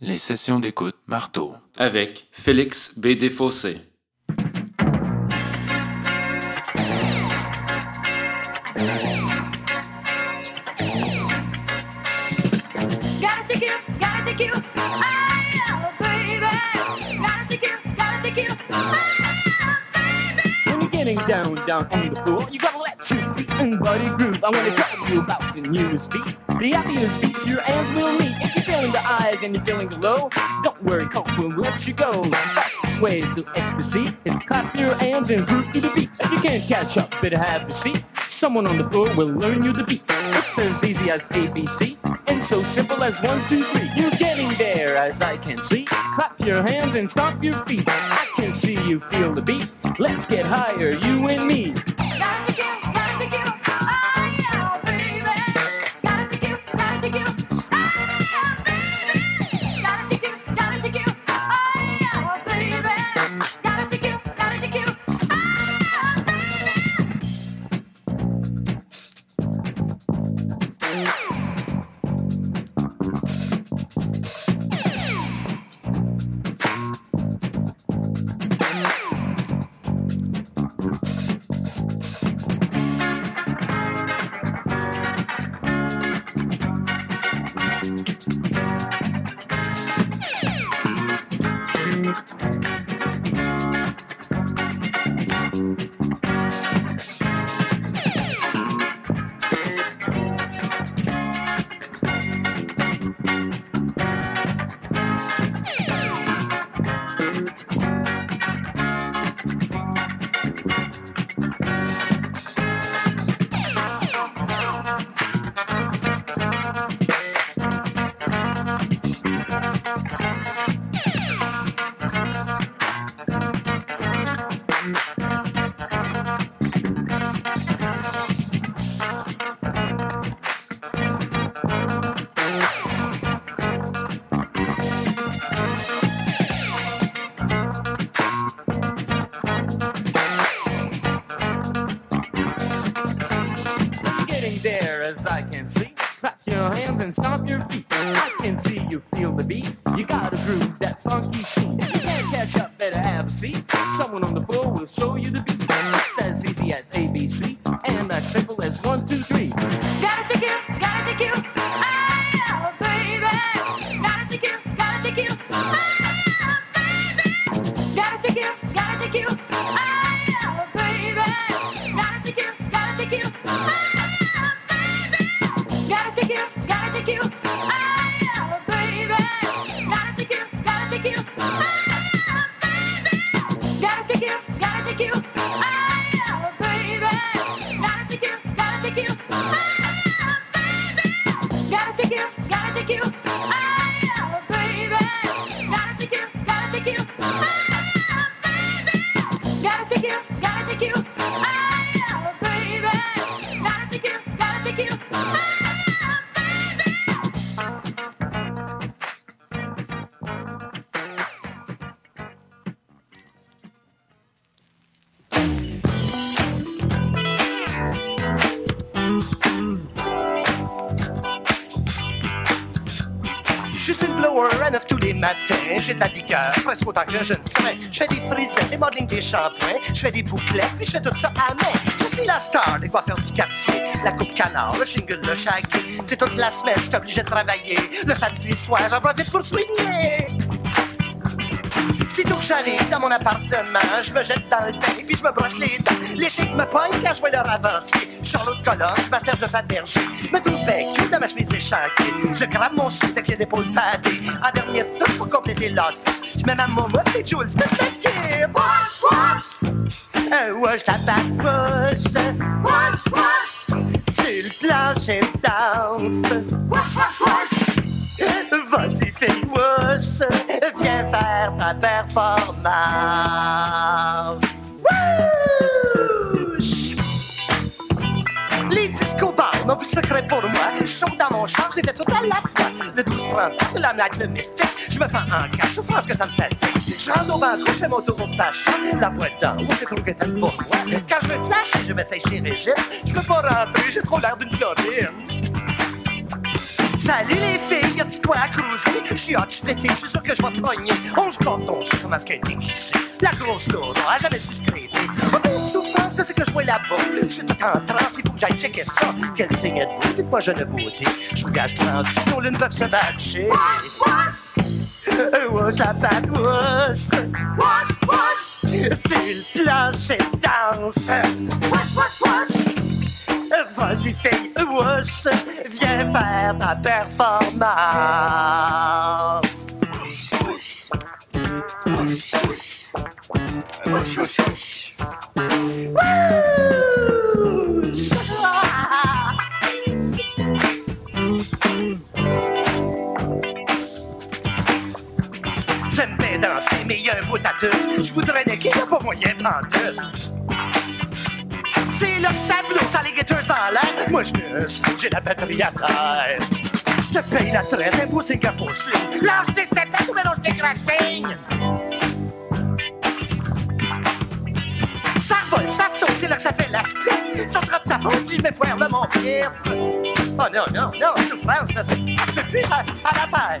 Les sessions d'écoute marteau. avec Félix B. Getting down, down on the floor, you gotta let your feet and body groove. I wanna tell you about the newest beat. The happiest beats your hands will meet. If you're feeling the highs and you're feeling the low, don't worry, Coke will let you go. The fastest way to ecstasy is clap your hands and groove to the beat. If you can't catch up, better have a seat. Someone on the floor will learn you the beat. It's as easy as ABC and so simple as one, two, three. You're getting there, as I can see. Clap your hands and stomp your feet. I can see you feel the beat. Let's get higher, you and me. Je. Je fais des frisettes, des modelings, des shampoings. Je fais des bouclettes, puis je fais tout ça à main. Je suis la star des coiffeurs du quartier. La coupe canard, le shingle, le shaggy. C'est toute la semaine, je suis obligé de travailler. Le samedi soir, j'en profite pour swinguer. Sitôt que j'arrive dans mon appartement, je me jette dans le bain, puis je me brosse les dents. Les chics me pognent quand je vois leur sors l'autre colonne, je m'asperge de Fabergé. Me trouve bec, dans ma chemise échancrée. Je grabe mon shit avec les épaules padées. En dernier tour pour compléter l'outfit. Mesdames, mon voix, c'est Jules, c'est attaqué. Wash, wash. Euh, wash la bacoche. Wash, wash. Jules clenche et danse. Wash, wash, wash. Vas-y, fais wash. Viens faire ta performance. Woo! Secret pour moi. Je saute dans mon char, je les fais tout à la fois. Le 12-30, je la blague, le mystique. Je me fais un cas, je pense que ça me fatigue. Je rentre au banco, je fais mon tour tâche. La boîte d'en haut, c'est trop que pour moi. Quand je me flash, je m'essaye chez Régine. Je peux pas rentrer, j'ai trop l'air d'une chlorine. Salut les filles, dis-toi à cruiser? Je suis hot, je suis pété, je suis sûr que je vais pogner. On se coton, je sais comment est-ce qu'elle est. La grosse lourde, on a jamais discrété. Qu'est-ce que je vois là-bas? Je suis tout en transe, il faut que j'aille checker ça. Quel signe êtes-vous? Dites-moi, jeune beauté. Je vous gage 30 nos lunes peuvent se batcher. Wash la patte, wash. Wash, wash. C'est le plancher de danse. Wash, wash, wash. Vas-y, fille, wash. Viens faire ta performance. Ah. J'aime bien danser, mais il y a un bout à tout. Je voudrais necker, y'a pas moyen pantoute. C'est leur tableau, ça les guetteurs en l'air. Moi, je j'ai la batterie à terre. Je paye la traite, un beau Singapour sling. Lâche tes steppes ou mélange tes crackings. Vole, ça saute, c'est là que ça fait la split. Ça sera de ta faute si je m'effoire de mon pied. Oh non, non, non, souffrance, ça se peut plus à, à la terre.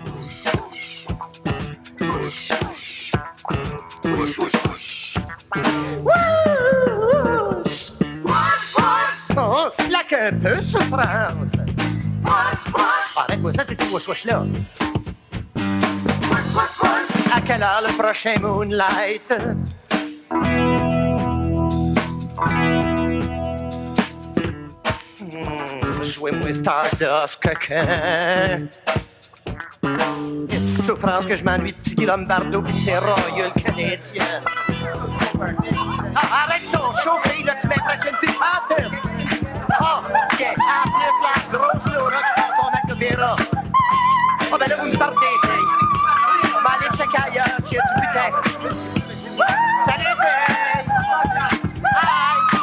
On slack un peu, souffrance. Arrête-moi ça, c'est tout wash wash là. À quelle heure le prochain Moonlight? Hmm, Jouez-moi Stardust, coquin. Souffrance que je m'ennuie de Tiki Lombardo pis ses royaux canadiens. Ah, arrête ton show, là, tu m'impressionnes plus pantoute. Oh, tiens, en plus, la grosse Laura qui fait son. Oh, ben là, vous me ailleurs, tu fille. Bye.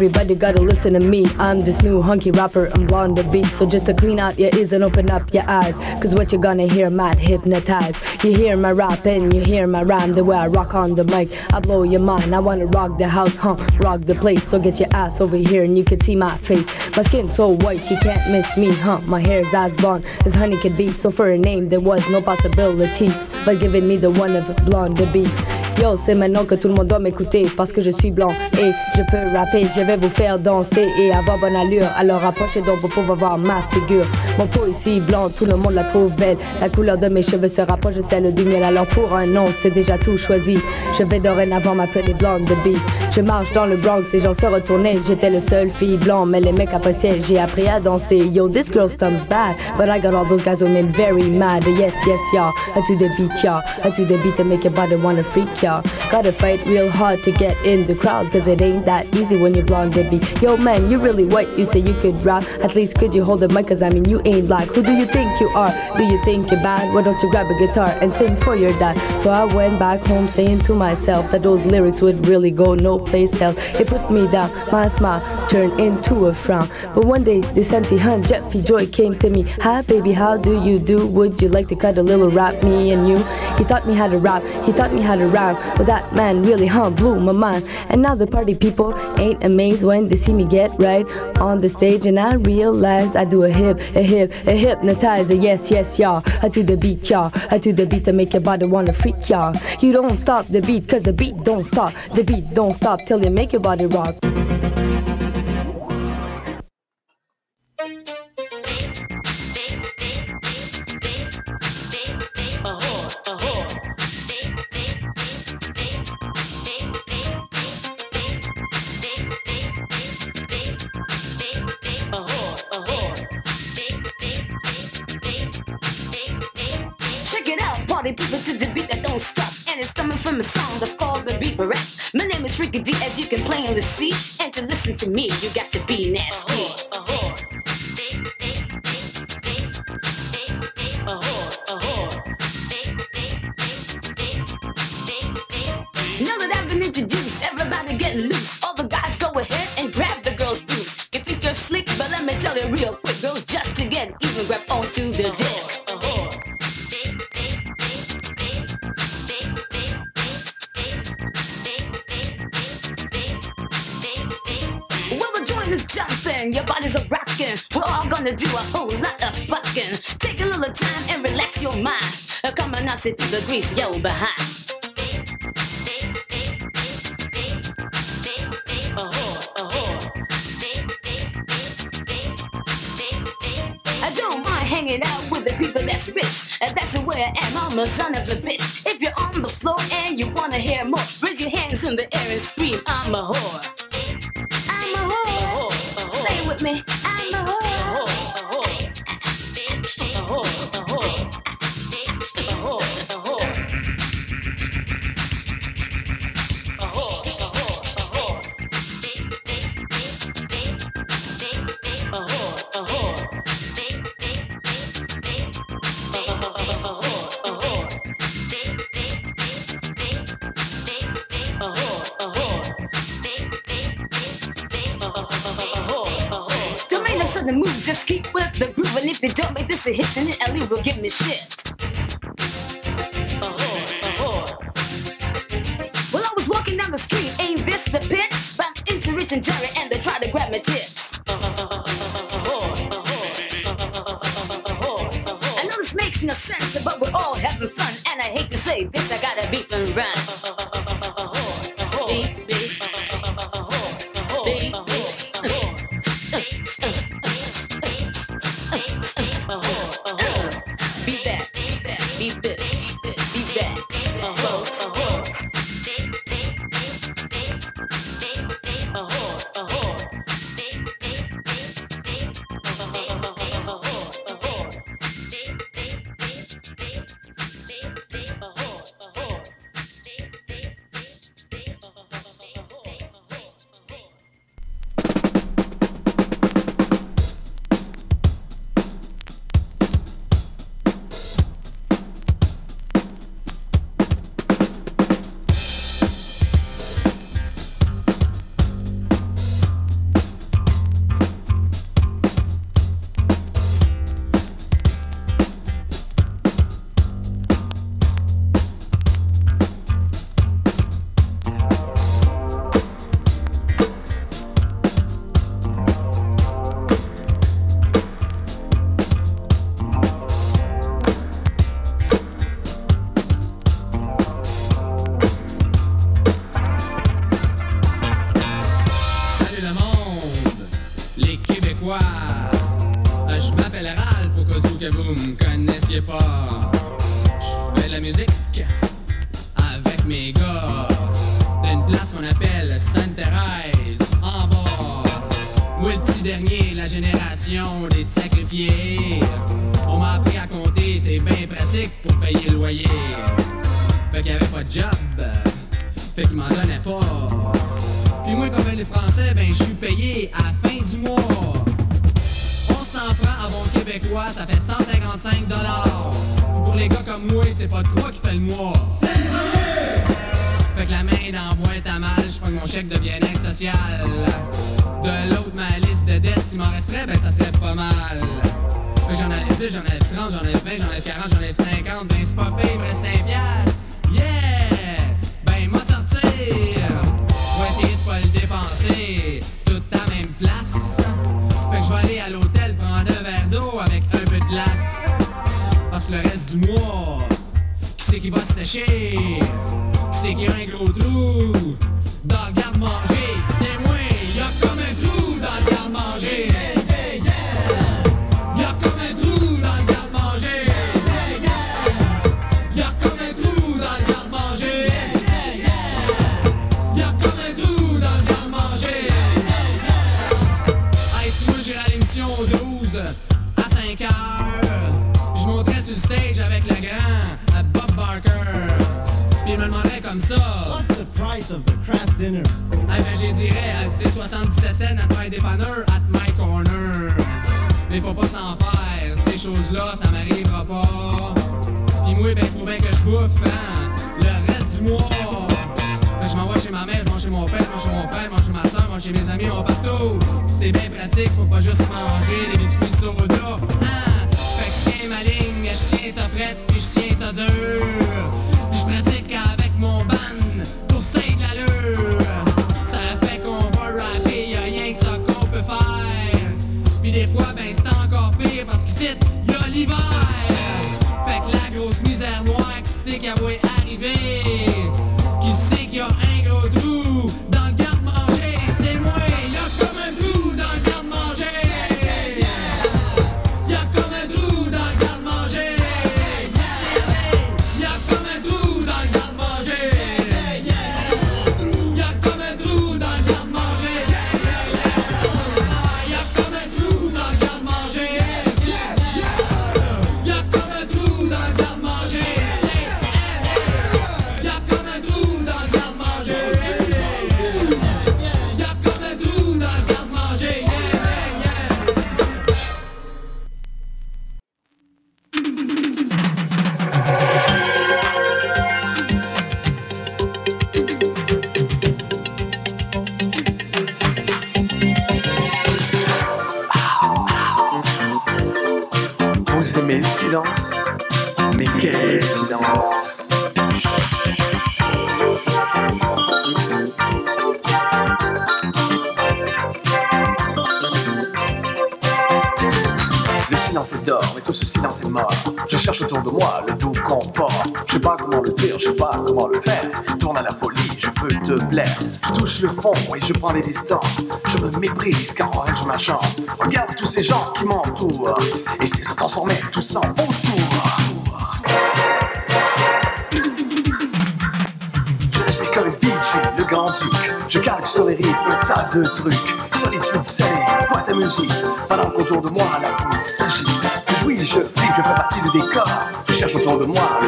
Everybody gotta listen to me. I'm this new hunky rapper, I'm blonde the beat. So just to clean out your ears and open up your eyes. Cause what you're gonna hear might hypnotize. You hear my rap and you hear my rhyme. The way I rock on the mic, I blow your mind. I wanna rock the house, huh? Rock the place. So get your ass over here and you can see my face. My skin so white, you can't miss me, huh? My hair's as blonde as honey could be. So for a name, there was no possibility. But giving me the one of blonde the beat. Yo, c'est maintenant que tout le monde doit m'écouter parce que je suis blanc et je peux rapper. Je vais vous faire danser et avoir bonne allure. Alors approchez donc pour pouvoir voir ma figure. Mon peau ici blanc, tout le monde la trouve belle. La couleur de mes cheveux se rapproche de celle du miel. Alors pour un nom, c'est déjà tout choisi. Je vais dorénavant m'appeler blonde de beat. Je marche dans le Bronx et j'en sais retourner. J'étais le seul fille blanc, mais les mecs appréciaient. J'ai appris à danser. Yo, this girl stumps bad, but I got all those guys who made very mad. Yes, yes, y'all. I do the beat, y'all. I do the beat to make your body wanna freak, y'all. Gotta fight real hard to get in the crowd, cause it ain't that easy when you're blonde, Debbie. Yo, man, you really white. You say you could rap. At least could you hold the mic, cause I mean, you ain't black. Who do you think you are? Do you think you're bad? Why don't you grab a guitar and sing for your dad? So I went back home saying to myself that those lyrics would really go no place else. It put me down, my smile turned into a frown. But one day, the Santi Hun, Jeffy Joy came to me. Hi, baby, how do you do? Would you like to cut a little rap, me and you? He taught me how to rap, he taught me how to rhyme. But that man really, huh, blew my mind. And now the party people ain't amazed when they see me get right on the stage. And I realize I do a hip, a hip, a hypnotizer. Yes, yes, y'all. I do the beat, y'all. I do the beat to make your body wanna freak, y'all. You don't stop the beat, cause the beat don't stop. The beat don't stop till you make your body rock. You can see. And to listen to me, you got to be nasty. Now that I've been introduced, everybody get loose. All the guys go ahead and grab the girls' boobs. You think you're slick, but let me tell you real quick. Girls just to get even grab onto the dick. Gonna do a whole lot of fucking. Take a little time and relax your mind. Uh, Come on now, sit the grease, yo, behind. Uh-huh, uh-huh. I don't mind hanging out with the people that's rich. And that's the way I am. I'm a son of a bitch. Grab my tits. I know this makes no sense, but we're all having fun. And I hate to say this, I gotta beat and run. Vous me connaissiez pas. Je fais la musique avec mes gars d'une place qu'on appelle Sainte-Thérèse, en bas. Moi, le petit dernier, la génération des sacrifiés. On m'a appris à compter, c'est bien pratique pour payer le loyer. Fait qu'il y avait pas de job, fait qu'il m'en donnait pas. Puis moi, comme les Français, ben je suis payé à la fin du mois. À bon québécois, ça fait 155 dollars. Pour les gars comme moi, c'est pas quoi qui fait le mois. Fait que la main dans boîte à mal, je prends mon chèque de bien-être social. De l'autre, ma liste de dettes, s'il m'en resterait, ben ça serait pas mal. Fait que j'en ai 10, j'en ai 30, j'en ai 20, j'en ai 40, j'en ai 50, ben c'est pas me reste 5 piastres. Yeah! Ben moi sortir! Vais essayer de pas le dépenser, va. C'est qui ringle au trou dans manger ça m'arrivera pas. Pis moi, ben, faut bien que je bouffe, hein, le reste du mois. Ben, je m'en vais chez ma mère, je vais chez mon père, je vais chez mon frère, je vais chez ma soeur, je vais chez mes amis, on partout. C'est bien pratique, faut pas juste manger des biscuits soda. Hein? Fait que je tiens ma ligne, je tiens ça frette, puis je tiens ça dur. Comment le faire. Tourne à la folie, je peux te plaire. Je touche le fond et je prends les distances. Je me méprise car en règle ma chance. Regarde tous ces gens qui m'entourent. Et c'est se transformer tous en bon tour. Je suis comme DJ, le grand duc. Je calque sur les rythmes un tas de trucs. Solitude salée, boîte à musique. Pendant qu'autour de moi la vie s'agit. Je jouis, je vis, je fais partie du décor. Je cherche autour de moi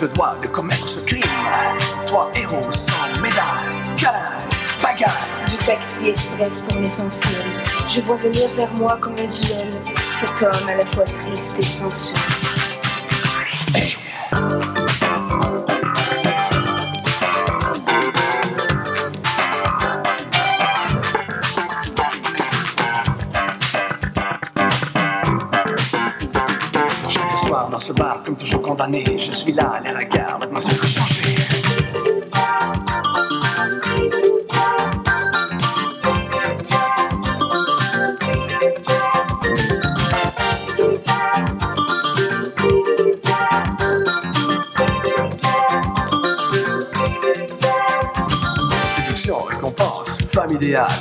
te dois de commettre ce crime. Toi, héros sans médaille. Câlin, bagaille. du taxi express pour l'essentiel. Je vois venir vers moi comme un duel cet homme à la fois triste et sensuel. Chaque soir dans ce bar, comme toujours condamné, je suis là à l'air à guerre.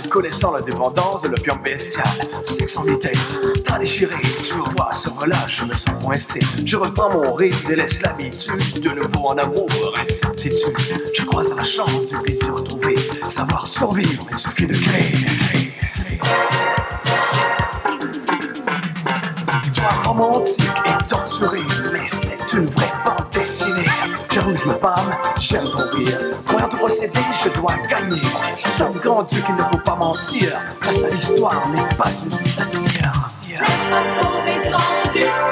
Connaissant la dépendance de l'opium bestial. Sexe en vitesse, t'as déchiré, tu me vois, se relâche, je me sens coincé. Je reprends mon rythme, délaisse l'habitude, de nouveau en amour, incertitude. Je croise à la chance du plaisir retrouvé, savoir survivre, il suffit de créer. Toi romantique et torturé, mais c'est une vraie bande dessinée. J'avoue, je me pâme, j'aime ton rire. Pour te procéder, je dois gagner. C'est un grand Dieu qu'il ne faut pas mentir. Face à l'histoire n'est pas une satire.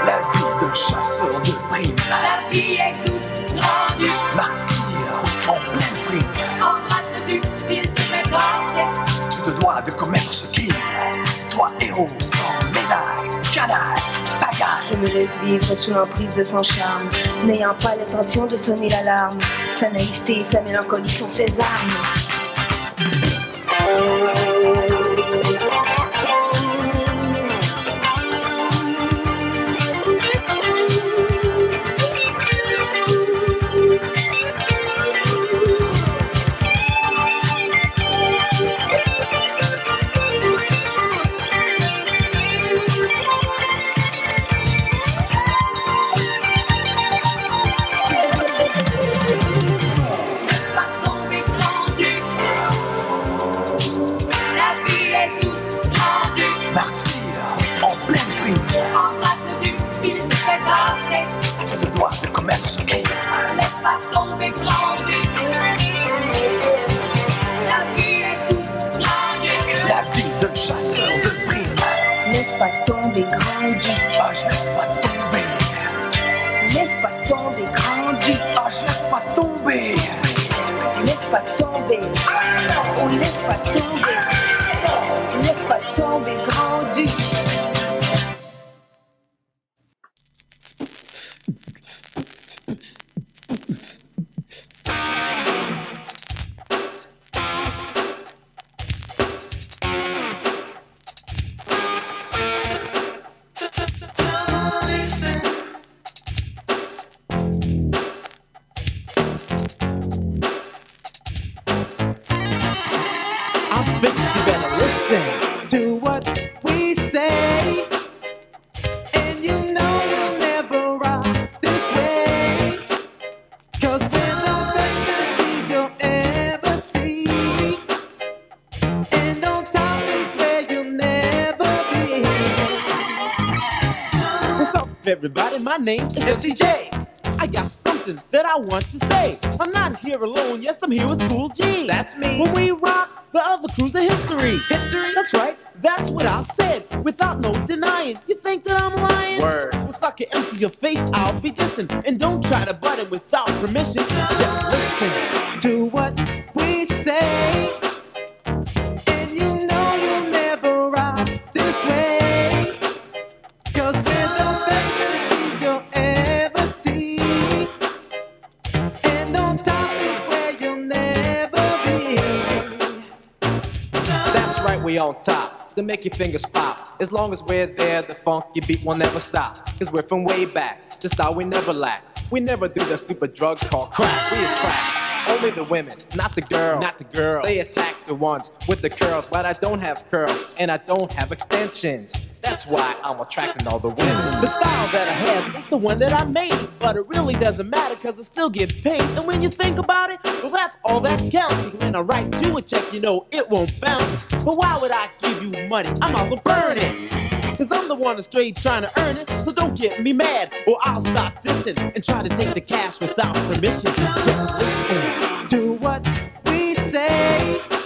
La vie d'un chasseur de primes. La vie est douce, grandue. Martyr, en pleine frime. Embrasse le duc, il te fait danser. Tu te dois de commettre ce crime. Toi, héros sans médaille, canaille, bagage. Je me laisse vivre sous l'emprise de son charme, n'ayant pas l'intention de sonner l'alarme. Sa naïveté et sa mélancolie sont ses armes. Laisse Oh, name is MCJ. I got something that I want to say. I'm not here alone, yes, I'm here with Cool G. That's me. When on top. To make your fingers pop. As long as we're there, the funky beat will never stop. Cause we're from way back. The style we never lack. We never do the stupid drugs called crack. We attract only the women, not the girls. Not the girls. They attack the ones with the curls, but I don't have curls and I don't have extensions. That's why I'm attracting all the women. The style that I have is the one that I made, but it really doesn't matter cause I still get paid. And when you think about it, well that's all that counts. Cause when I write you a check, you know it won't bounce. But why would I give you money? I might as well burn it. Cause I'm the one that's straight trying to earn it. So don't get me mad, or I'll stop dissing and try to take the cash without permission. Just listen to what we say.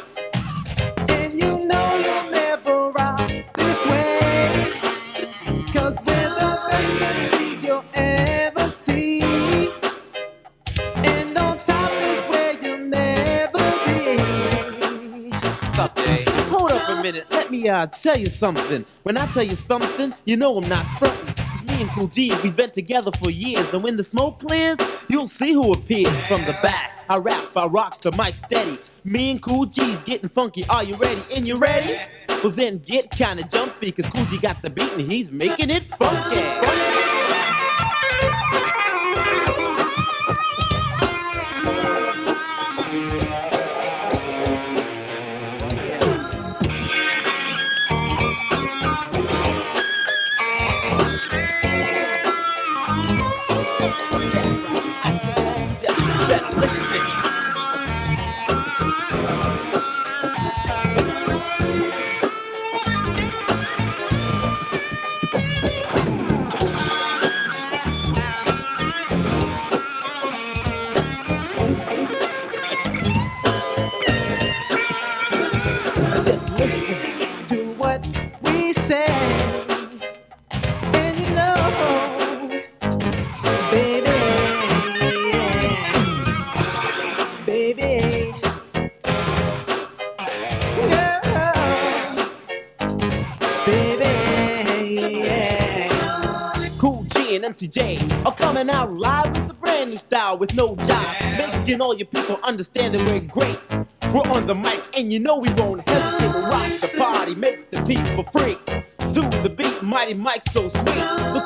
Minute, let me uh, tell you something. When I tell you something, you know I'm not frontin'. It's me and Cool G, we've been together for years. And when the smoke clears, you'll see who appears from the back. I rap, I rock the mic steady. Me and Cool G's getting funky. Are you ready? And you ready? Well then get kinda jumpy, cause Cool G got the beat and he's making it funky. my DJ. I'm coming out live with a brand new style with no jive. Making all your people understand that we're great. We're on the mic and you know we won't hesitate. We'll rock the party, make the people free. Do the beat, mighty Mike so sweet. So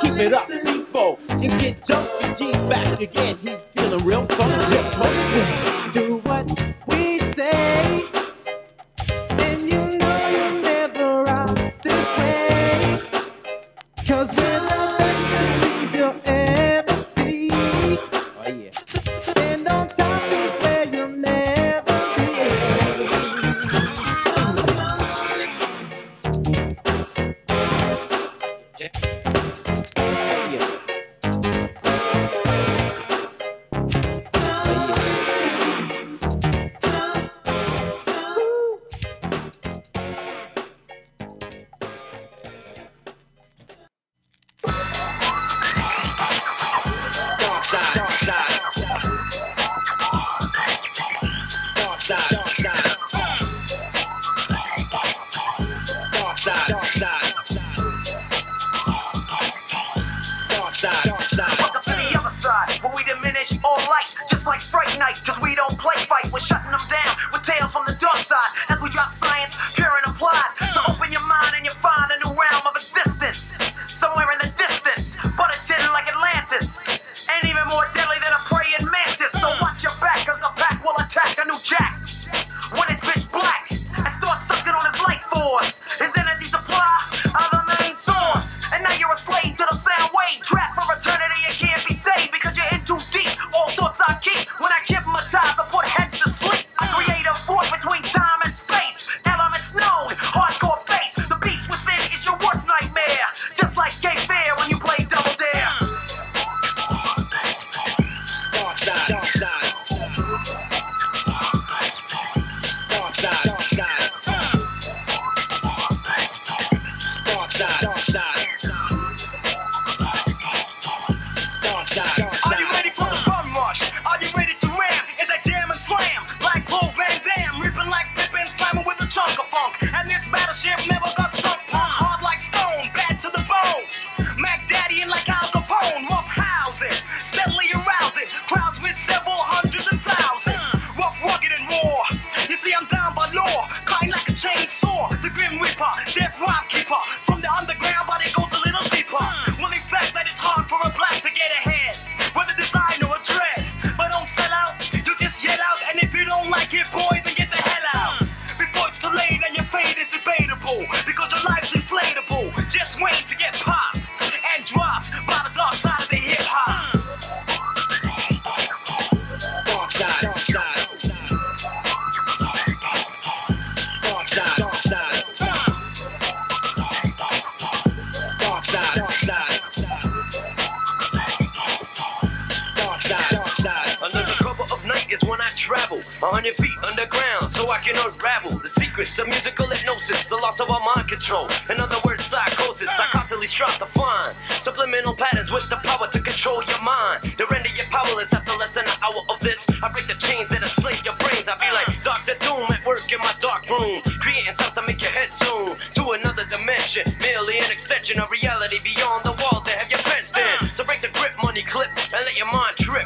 I travel, a hundred feet underground, so I can unravel the secrets of musical hypnosis, the loss of our mind control. In other words, psychosis. I constantly strive to find subliminal patterns with the power to control your mind, to render you powerless after less than an hour of this. I break the chains that enslave your brains. I be like Doctor Doom at work in my dark room, creating something to make your head zoom to another dimension, merely an extension of reality beyond the wall that have your friends in. So break the grip, money clip, and let your mind trip.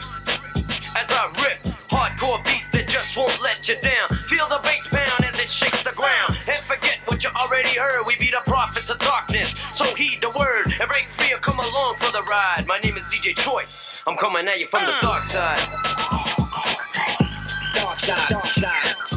let you down. Feel the bass pound as it shakes the ground. And forget what you already heard. We be the prophets of darkness. So heed the word and break free come along for the ride. My name is DJ Choice. I'm coming at you from the uh. dark side. Dark side, dark side.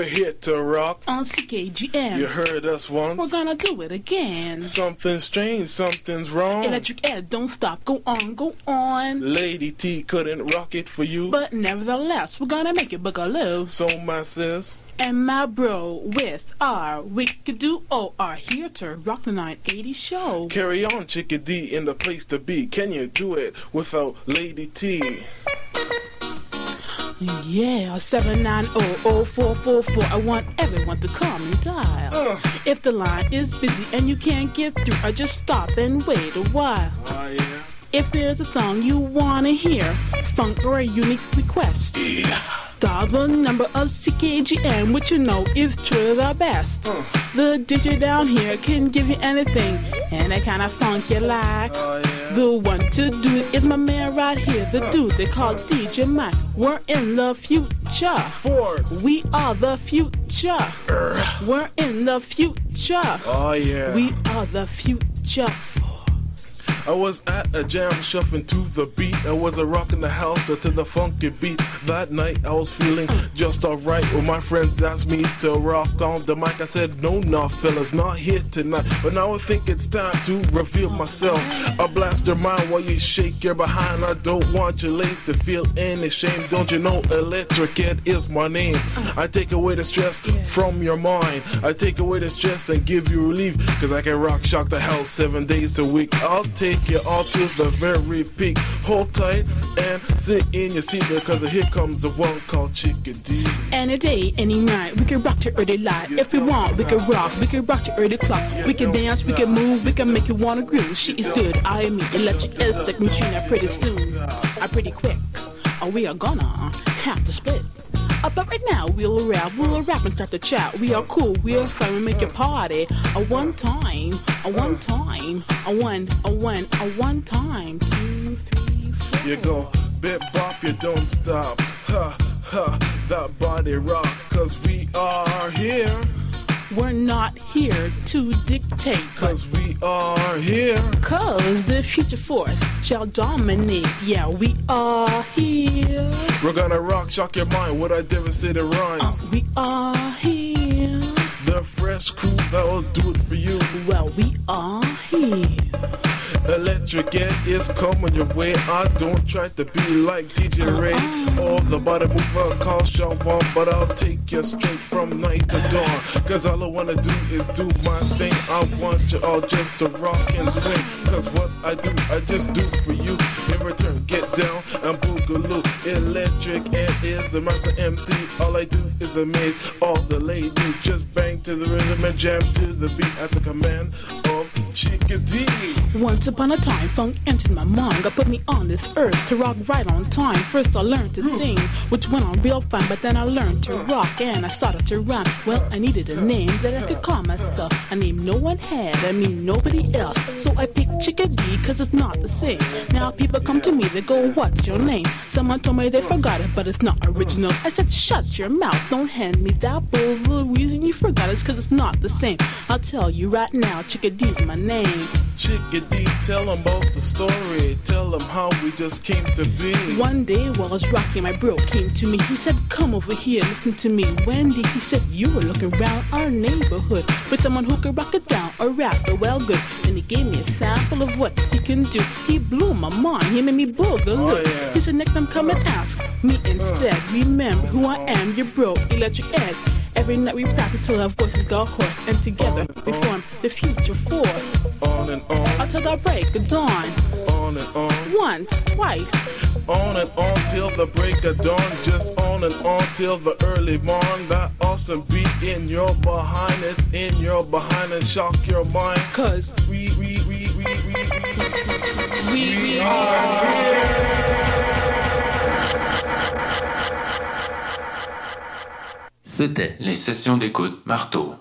We're here to rock. On CKGM. You heard us once. We're gonna do it again. Something's strange, something's wrong. Electric Ed, don't stop. Go on, go on. Lady T couldn't rock it for you. But nevertheless, we're gonna make it boogaloo. So my sis. And my bro with our wicked duo are here to rock the 980 show. Carry on, Chickadee, in the place to be. Can you do it without Lady T? Yeah, 7900444. I want everyone to come and dial. Uh. If the line is busy and you can't get through, I just stop and wait a while. Oh, yeah. If there's a song you wanna hear, funk or a unique request, dial the number of CKGM, which you know is truly the best. The DJ down here can give you anything, and that kind of funk you like. Oh, the one to do it is my man right here, the dude they call DJ Mike. We're in the future. Force. We are the future. Er. We're in the future. Oh, yeah. We are the future. I was at a jam shuffling to the beat. I was a rocking the house to the funky beat. That night I was feeling just alright. When my friends asked me to rock on the mic, I said, No, no, fellas, not here tonight. But now I think it's time to reveal myself. I blast your mind while you shake your behind. I don't want your legs to feel any shame. Don't you know Electric Ed is my name? I take away the stress from your mind. I take away the stress and give you relief. Cause I can rock shock the hell seven days a week. I'll take you all to the very peak. Hold tight and sit in your seat because here comes the one called Chickadee. Any day, any night, we can rock to early light. If we want, we can rock, we can rock to early clock. We can dance, we can move, we can make you wanna groove. She is good, I am me, electric estate machine. I pretty soon, I pretty quick. Oh, we are gonna have to split. Uh, but right now, we'll rap, we'll rap and start the chat. We are cool, we are fun, we make a party. A one time, a one time, a one, a one, a one time, two, three, four. You go bit bop, you don't stop. Ha ha, that body rock, cause we are here. We're not here to dictate, cause we are here. Cause the future force shall dominate. Yeah, we are here. We're gonna rock, shock your mind with our devastating rhymes. Uh, we are here. The fresh crew that will do it for you. Well, we are here. Electric Ed is coming your way. I don't try to be like DJ Ray or the body mover called Sean One, but I'll take you straight from night to dawn. Cause all I wanna do is do my thing. I want you all just to rock and swing. Cause what I do, I just do for you. In return, get down and boogaloo. Electric Ed is the master MC. All I do is amaze all the ladies. Just bang to the rhythm and jam to the beat at the command of Chickadee. Once upon a time, funk entered my mind. God put me on this earth to rock right on time. First, I learned to sing, which went on real fine, but then I learned to rock and I started to rhyme. Well, I needed a name that I could call myself. A name no one had, I mean nobody else. So I picked Chickadee, cause it's not the same. Now people come to me, they go, What's your name? Someone told me they forgot it, but it's not original. I said, Shut your mouth, don't hand me that bull. The reason you forgot is cause it's not the same. I'll tell you right now, Chickadee's my name. Chickadee, tell them both the story. Tell them how we just came to be. One day while I was rocking, my bro came to me. He said, Come over here, listen to me. Wendy, he said, You were looking around our neighborhood for someone who could rock it down or rap it well good. And he gave me a sample of what he can do. He blew my mind, he made me boogaloo. Oh, yeah. He said, Next time come and ask me uh. instead. Remember who I am, your bro, Electric Ed. Every night we practice till our voices go hoarse, and together we form the future four. On and on, Until the break of dawn. on and on. Once, twice. On and on till the break of dawn, just on and on till the early morn. That awesome beat in your behind, it's in your behind and shock your mind. Cause we, we, we, we, we, we, we, we C'était les sessions d'écoute Marteau.